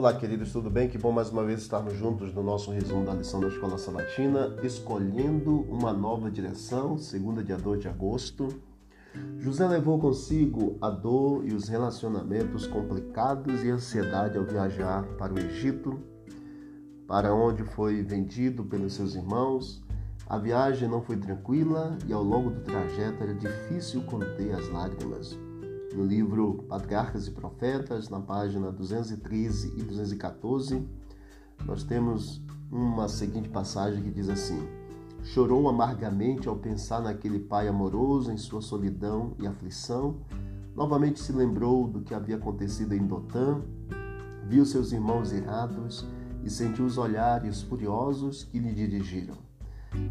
Olá, queridos, tudo bem? Que bom mais uma vez estarmos juntos no nosso resumo da lição da Escola Salatina, escolhendo uma nova direção, segunda dia 2 de agosto. José levou consigo a dor e os relacionamentos complicados e ansiedade ao viajar para o Egito, para onde foi vendido pelos seus irmãos. A viagem não foi tranquila e ao longo do trajeto era difícil conter as lágrimas no livro Patriarcas e Profetas, na página 213 e 214, nós temos uma seguinte passagem que diz assim: Chorou amargamente ao pensar naquele pai amoroso em sua solidão e aflição. Novamente se lembrou do que havia acontecido em Dotã, viu seus irmãos irados e sentiu os olhares furiosos que lhe dirigiram.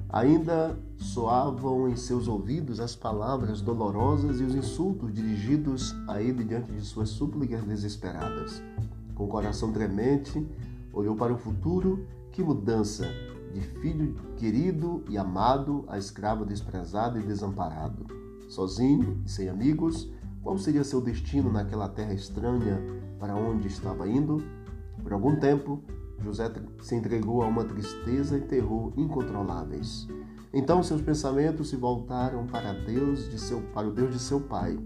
Ainda soavam em seus ouvidos as palavras dolorosas e os insultos dirigidos a ele diante de suas súplicas desesperadas. Com o coração tremente, olhou para o futuro. Que mudança! De filho querido e amado a escravo desprezado e desamparado. Sozinho e sem amigos, qual seria seu destino naquela terra estranha para onde estava indo? Por algum tempo, José se entregou a uma tristeza e terror incontroláveis. Então seus pensamentos se voltaram para Deus de seu, para o Deus de seu pai.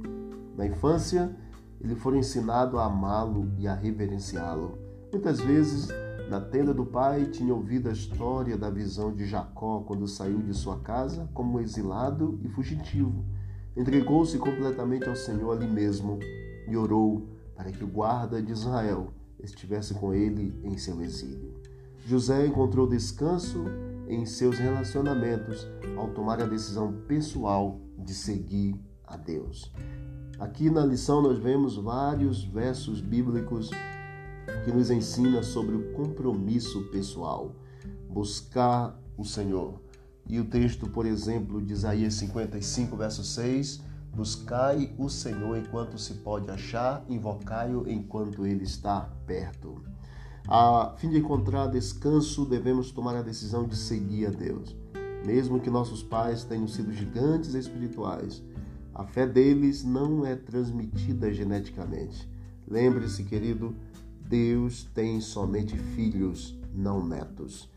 Na infância, ele foi ensinado a amá-lo e a reverenciá-lo. Muitas vezes, na tenda do pai, tinha ouvido a história da visão de Jacó quando saiu de sua casa como exilado e fugitivo. Entregou-se completamente ao Senhor ali mesmo e orou para que o guarda de Israel estivesse com ele em seu exílio. José encontrou descanso em seus relacionamentos ao tomar a decisão pessoal de seguir a Deus. Aqui na lição nós vemos vários versos bíblicos que nos ensina sobre o compromisso pessoal, buscar o Senhor. E o texto, por exemplo, de Isaías 55, verso 6, Buscai o Senhor enquanto se pode achar, invocai-o enquanto ele está perto. A fim de encontrar descanso, devemos tomar a decisão de seguir a Deus. Mesmo que nossos pais tenham sido gigantes espirituais, a fé deles não é transmitida geneticamente. Lembre-se, querido, Deus tem somente filhos, não netos.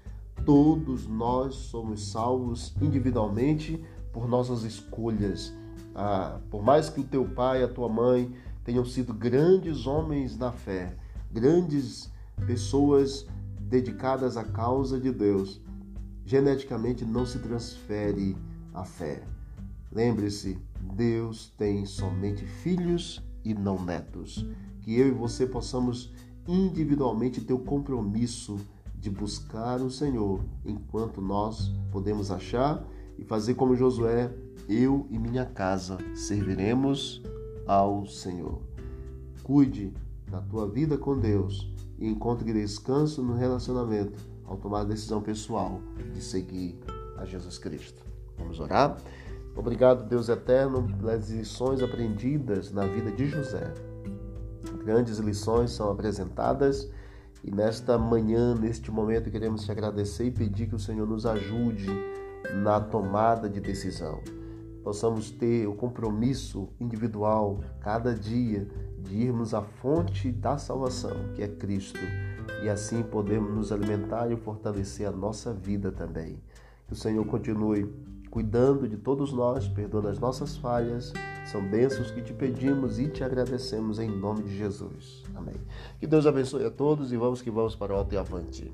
Todos nós somos salvos individualmente por nossas escolhas ah, por mais que o teu pai e a tua mãe tenham sido grandes homens na fé, grandes pessoas dedicadas à causa de Deus, geneticamente não se transfere a fé. Lembre-se, Deus tem somente filhos e não netos. Que eu e você possamos individualmente ter o compromisso de buscar o Senhor enquanto nós podemos achar e fazer como Josué eu e minha casa serviremos ao Senhor. Cuide da tua vida com Deus e encontre descanso no relacionamento ao tomar a decisão pessoal de seguir a Jesus Cristo. Vamos orar? Obrigado, Deus eterno, pelas lições aprendidas na vida de José. Grandes lições são apresentadas e nesta manhã, neste momento, queremos te agradecer e pedir que o Senhor nos ajude na tomada de decisão possamos ter o compromisso individual cada dia de irmos à fonte da salvação, que é Cristo, e assim podemos nos alimentar e fortalecer a nossa vida também. Que o Senhor continue cuidando de todos nós, perdoando as nossas falhas. São bênçãos que te pedimos e te agradecemos em nome de Jesus. Amém. Que Deus abençoe a todos e vamos que vamos para o alto e avante.